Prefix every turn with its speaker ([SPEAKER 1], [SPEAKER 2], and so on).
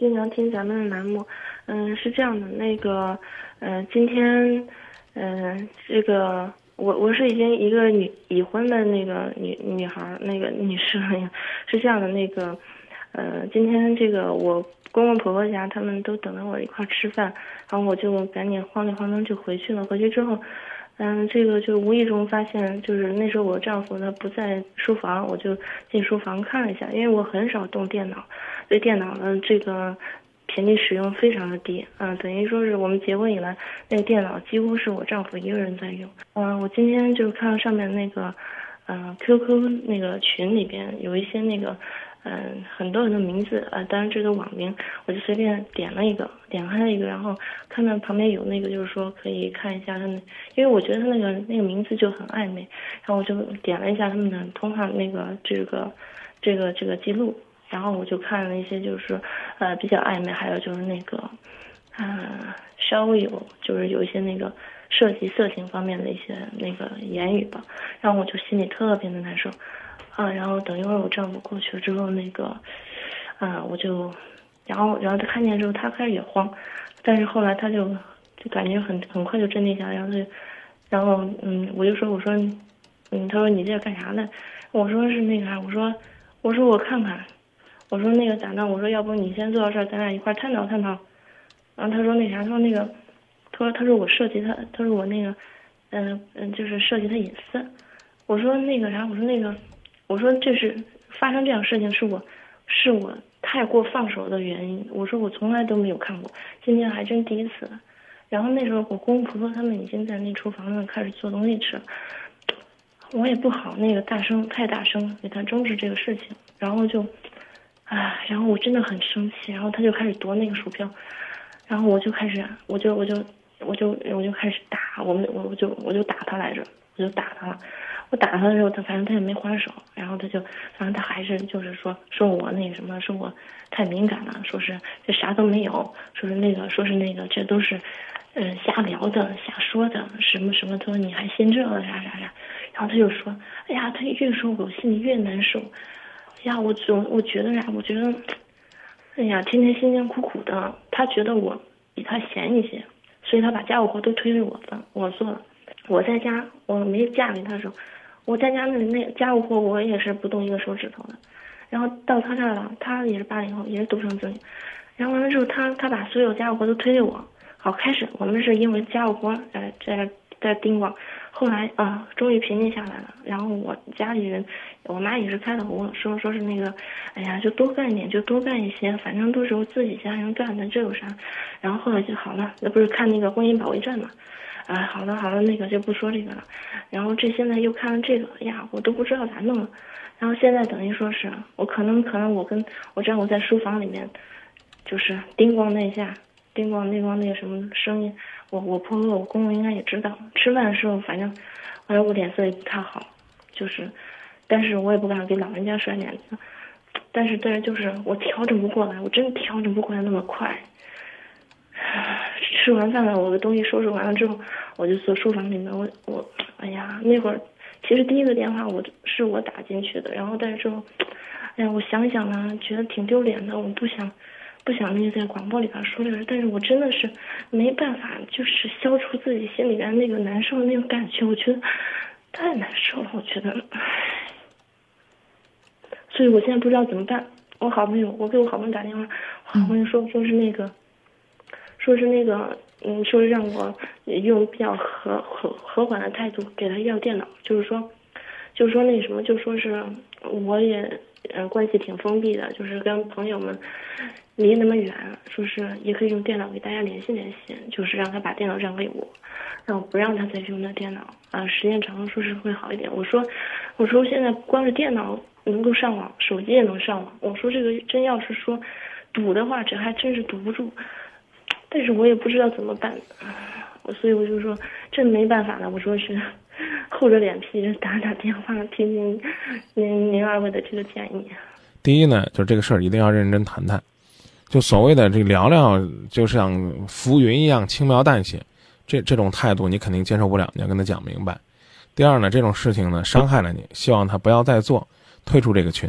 [SPEAKER 1] 经常听咱们的栏目，嗯，是这样的，那个，嗯，今天，嗯，这个我我是已经一个女已婚的那个女女孩，那个女士，是这样的，那个，呃，今天这个我公公婆婆家他们都等着我一块吃饭，然后我就赶紧慌里慌张就回去了。回去之后，嗯，这个就无意中发现，就是那时候我丈夫他不在书房，我就进书房看了一下，因为我很少动电脑。对电脑的这个频率使用非常的低，嗯，等于说是我们结婚以来，那个电脑几乎是我丈夫一个人在用。嗯，我今天就是看到上面那个，嗯，QQ 那个群里边有一些那个，嗯，很多很多名字，呃，当然这个网名，我就随便点了一个，点开了一个，然后看到旁边有那个就是说可以看一下他们，因为我觉得他那个那个名字就很暧昧，然后我就点了一下他们的通话那个这个这个这个记录。然后我就看了一些，就是呃比较暧昧，还有就是那个，嗯，稍微有就是有一些那个涉及色情方面的一些那个言语吧，然后我就心里特别的难受，啊，然后等一会儿我丈夫过去了之后，那个，啊，我就，然后然后他看见之后，他开始也慌，但是后来他就就感觉很很快就镇定下来，然后就，然后嗯，我就说我说，嗯，他说你这干啥呢？我说是那个啥，我说我说我看看。我说那个咋弄？我说要不你先做到这儿，咱俩一块儿探讨探讨。然后他说那啥，他说那个，他说他说我涉及他，他说我那个，嗯嗯，就是涉及他隐私。我说那个啥，我说那个，我说这是发生这样事情是我，是我太过放手的原因。我说我从来都没有看过，今天还真第一次。然后那时候我公公婆婆他们已经在那厨房呢开始做东西吃了，我也不好那个大声太大声给他终止这个事情，然后就。啊，然后我真的很生气，然后他就开始夺那个鼠标，然后我就开始，我就我就我就我就开始打我们，我我就我就打他来着，我就打他了，我打他的时候，他反正他也没还手，然后他就，反正他还是就是说说我那什么，说我太敏感了，说是这啥都没有，说是那个说是那个这都是，嗯瞎聊的瞎说的什么什么，他说你还信这个啥啥啥，然后他就说，哎呀，他越说我心里越难受。呀，我总我觉得呀，我觉得，哎呀，天天辛辛苦苦的，他觉得我比他闲一些，所以他把家务活都推给我的，我做了。我在家，我没嫁给他的时候，我在家那那家务活我也是不动一个手指头的。然后到他这儿了，他也是八零后，也是独生子女。然后完了之后，他他把所有家务活都推给我。好，开始我们是因为家务活在在在叮咣。后来啊，终于平静下来了。然后我家里人，我妈也是开导我说说是那个，哎呀，就多干一点，就多干一些，反正都是我自己家人干的，这有啥？然后后来就好了，那不是看那个婚姻保卫战嘛？啊，好了好了，那个就不说这个了。然后这现在又看了这个，呀，我都不知道咋弄了。然后现在等于说是我可能可能我跟我丈夫在书房里面，就是叮咣那一下，叮咣那咣那个什么声音。我我婆婆我公公应该也知道，吃饭的时候反正，反正我脸色也不太好，就是，但是我也不敢给老人家甩脸子，但是但是就是我调整不过来，我真的调整不过来那么快。吃完饭了，我的东西收拾完了之后，我就坐书房里面，我我，哎呀，那会儿其实第一个电话我是我打进去的，然后但是之后，哎呀，我想想呢，觉得挺丢脸的，我不想。不想那个在广播里边说这个，但是我真的是没办法，就是消除自己心里边那个难受的那种感觉，我觉得太难受了，我觉得，所以我现在不知道怎么办。我好朋友，我给我好朋友打电话，好朋友说说是那个，说是那个，嗯，说是让我用比较和和和缓的态度给他要电脑，就是说，就是说那什么，就说是我也嗯关系挺封闭的，就是跟朋友们。离那么远，说是也可以用电脑给大家联系联系，就是让他把电脑让给我，让我不让他再用那电脑啊，时间长了说是会好一点。我说，我说现在光是电脑能够上网，手机也能上网。我说这个真要是说堵的话，这还真是堵不住。但是我也不知道怎么办，我所以我就说这没办法了。我说是厚着脸皮打打电话听听您您二位的这个建议。
[SPEAKER 2] 第一呢，就是这个事儿一定要认真谈谈。就所谓的这聊聊，就像浮云一样轻描淡写，这这种态度你肯定接受不了，你要跟他讲明白。第二呢，这种事情呢伤害了你，希望他不要再做，退出这个群。